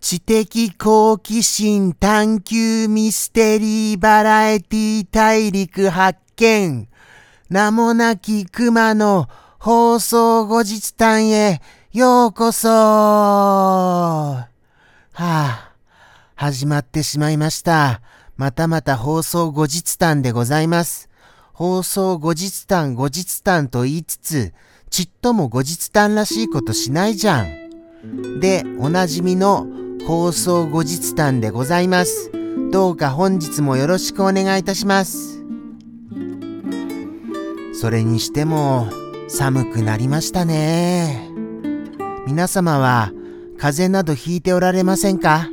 知的好奇心探求ミステリーバラエティ大陸発見。名もなき熊の放送後日談へようこそはあ、始まってしまいました。またまた放送後日談でございます。放送後日談後日談と言いつつ、ちっとも後日談らしいことしないじゃん。で、おなじみの放送後日談でございます。どうか本日もよろしくお願いいたします。それにしても寒くなりましたね。皆様は風邪などひいておられませんか？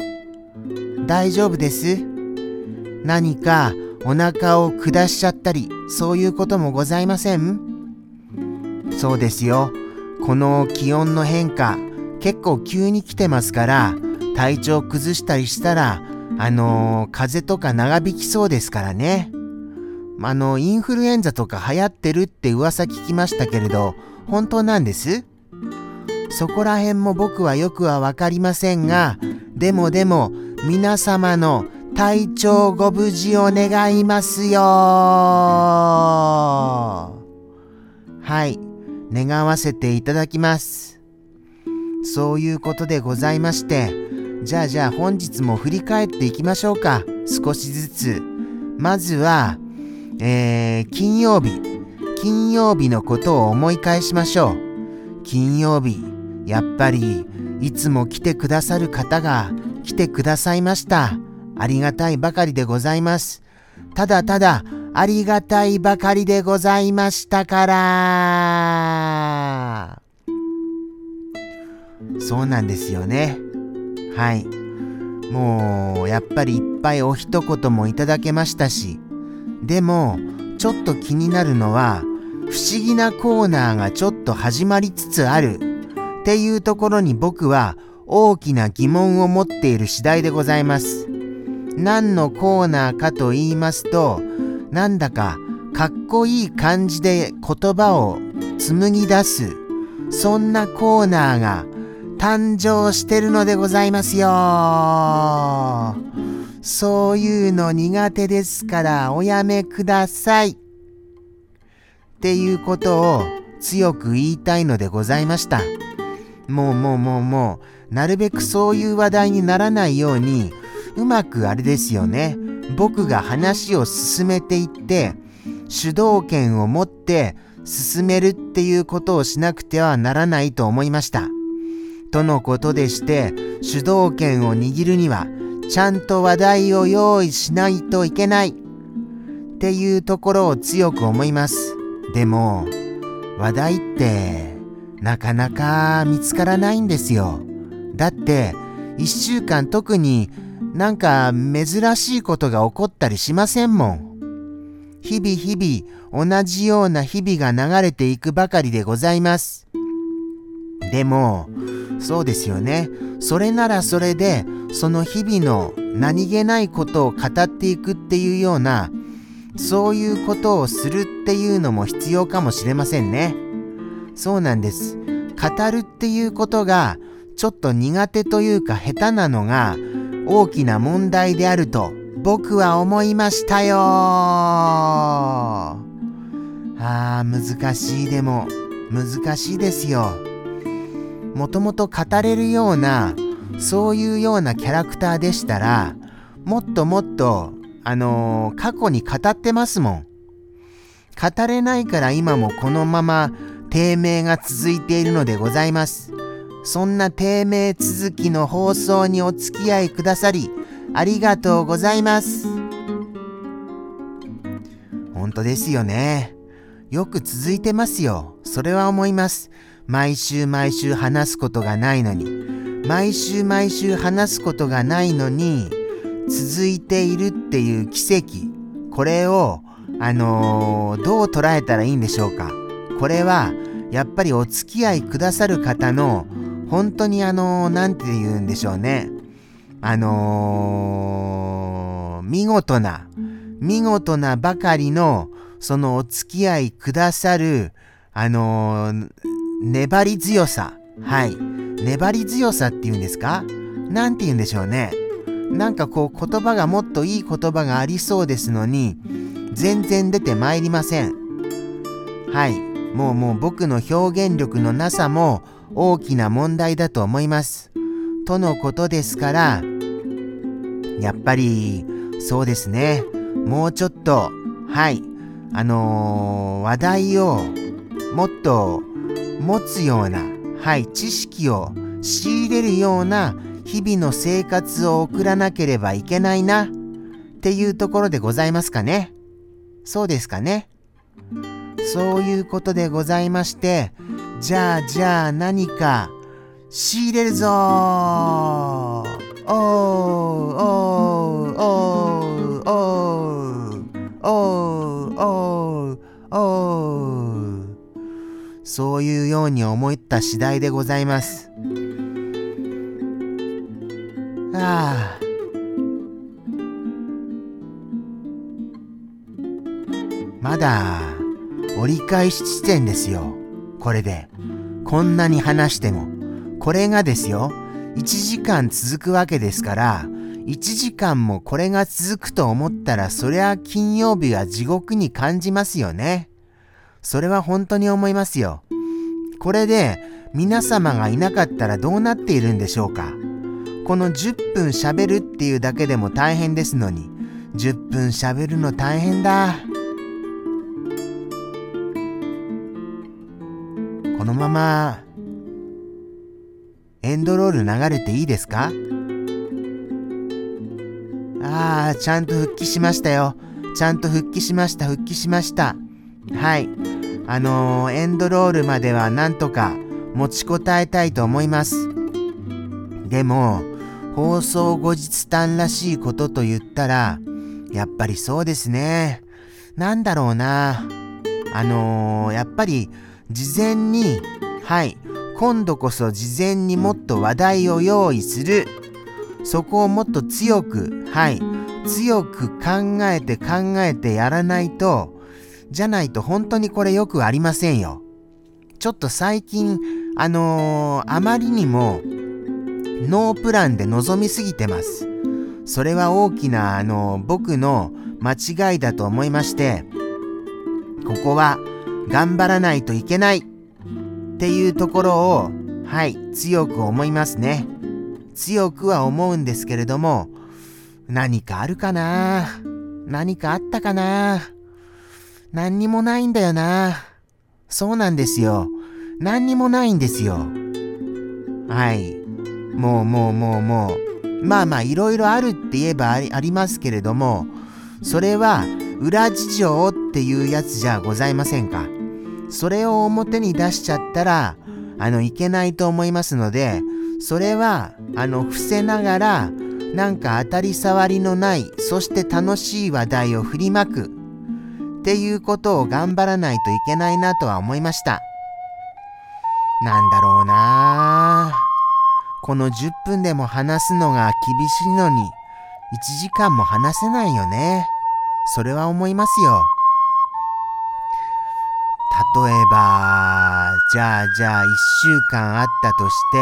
大丈夫です？何かお腹を下しちゃったりそういうこともございません？そうですよ。この気温の変化結構急に来てますから体調崩したりしたらあのー風邪とか長引きそうですからね。あの、インフルエンザとか流行ってるって噂聞きましたけれど、本当なんです？そこら辺も僕はよくはわかりませんが、でもでも、皆様の体調ご無事を願いますよはい、願わせていただきます。そういうことでございまして、じゃあじゃあ本日も振り返っていきましょうか。少しずつ。まずは、えー、金曜日。金曜日のことを思い返しましょう。金曜日、やっぱり、いつも来てくださる方が来てくださいました。ありがたいばかりでございます。ただただ、ありがたいばかりでございましたから。そうなんですよね。はい。もう、やっぱりいっぱいお一言もいただけましたし、でも、ちょっと気になるのは、不思議なコーナーがちょっと始まりつつあるっていうところに僕は大きな疑問を持っている次第でございます。何のコーナーかと言いますと、なんだかかっこいい感じで言葉を紡ぎ出す、そんなコーナーが誕生してるのでございますよ。そういうの苦手ですからおやめください。っていうことを強く言いたいのでございました。もうもうもうもう、なるべくそういう話題にならないように、うまくあれですよね。僕が話を進めていって、主導権を持って進めるっていうことをしなくてはならないと思いました。とのことでして、主導権を握るには、ちゃんと話題を用意しないといけない。っていうところを強く思います。でも、話題って、なかなか見つからないんですよ。だって、一週間特になんか珍しいことが起こったりしませんもん。日々日々同じような日々が流れていくばかりでございます。でも、そうですよね。それならそれで、その日々の何気ないことを語っていくっていうような、そういうことをするっていうのも必要かもしれませんね。そうなんです。語るっていうことが、ちょっと苦手というか下手なのが、大きな問題であると、僕は思いましたよああ、難しいでも、難しいですよ。もともと語れるような、そういうようなキャラクターでしたら、もっともっと、あのー過去に語ってますもん。語れないから今もこのまま低迷が続いているのでございます。そんな低迷続きの放送にお付き合いくださり、ありがとうございます。本当ですよね。よく続いてますよ。それは思います。毎週毎週話すことがないのに。毎週毎週話すことがないのに、続いているっていう奇跡。これを、あのーどう捉えたらいいんでしょうか。これは、やっぱりお付き合いくださる方の、本当にあのーなんて言うんでしょうね。あのー見事な、見事なばかりの、そのお付き合いくださる、あのー粘り強さ。はい。粘り強さっていうんですか？なんて言うんでしょうね。なんかこう言葉がもっといい言葉がありそうですのに、全然出てまいりません。はい。もうもう僕の表現力のなさも大きな問題だと思います。とのことですから、やっぱり、そうですね。もうちょっと、はい。あのー、話題をもっと持つような、はい、知識を仕入れるような日々の生活を送らなければいけないなっていうところでございますかね。そうですかね。そういうことでございまして、じゃあじゃあ何か仕入れるぞーおーおーおーに思った次第でございます。ああ。まだ折り返し地点ですよ。これで。こんなに話しても。これがですよ。1時間続くわけですから、1時間もこれが続くと思ったら、そりゃ金曜日は地獄に感じますよね。それは本当に思いますよ。これで皆様がいなかったらどうなっているんでしょうか？この10分喋るっていうだけでも大変ですのに、10分喋るの大変だ。このまま、エンドロール流れていいですか？ああ、ちゃんと復帰しましたよ。ちゃんと復帰しました、復帰しました。はい。あのー、エンドロールまではなんとか持ちこたえたいと思います。でも、放送後日談らしいことと言ったら、やっぱりそうですね。なんだろうな。あのー、やっぱり事前に、はい、今度こそ事前にもっと話題を用意する。そこをもっと強く、はい、強く考えて考えてやらないと、じゃないと本当にこれよくありませんよ。ちょっと最近、あのー、あまりにもノープランで臨みすぎてます。それは大きな、あのー、僕の間違いだと思いまして、ここは頑張らないといけないっていうところを、はい、強く思いますね。強くは思うんですけれども、何かあるかな？何かあったかな？何にもないんだよな。そうなんですよ。何にもないんですよ。はい。もうもうもうもう。まあまあいろいろあるって言えばありありますけれども、それは裏事情っていうやつじゃございませんか。それを表に出しちゃったら、あの、いけないと思いますので、それは、あの、伏せながら、なんか当たり障りのない、そして楽しい話題を振りまく、っていうことを頑張らないといけないなとは思いました。なんだろうなこの10分でも話すのが厳しいのに、1時間も話せないよね。それは思いますよ。例えば、じゃあじゃあ1週間あったとして、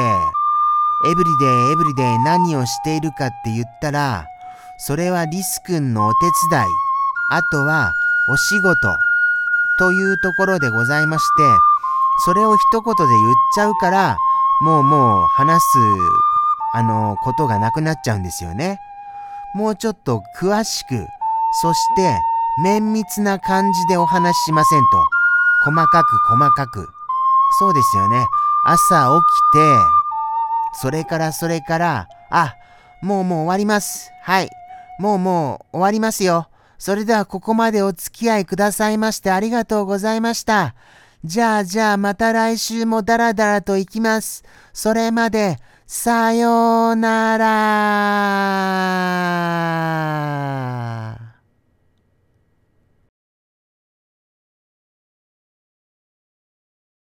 エブリデイエブリデイ何をしているかって言ったら、それはリス君のお手伝い、あとはお仕事というところでございまして、それを一言で言っちゃうから、もうもう話す、あの、ことがなくなっちゃうんですよね。もうちょっと詳しく、そして綿密な感じでお話ししませんと。細かく細かく。そうですよね。朝起きて、それからそれから、あ、もうもう終わります。はい。もうもう終わりますよ。それではここまでお付き合いくださいましてありがとうございました。じゃあじゃあまた来週もダラダラと行きます。それまで、さようなら。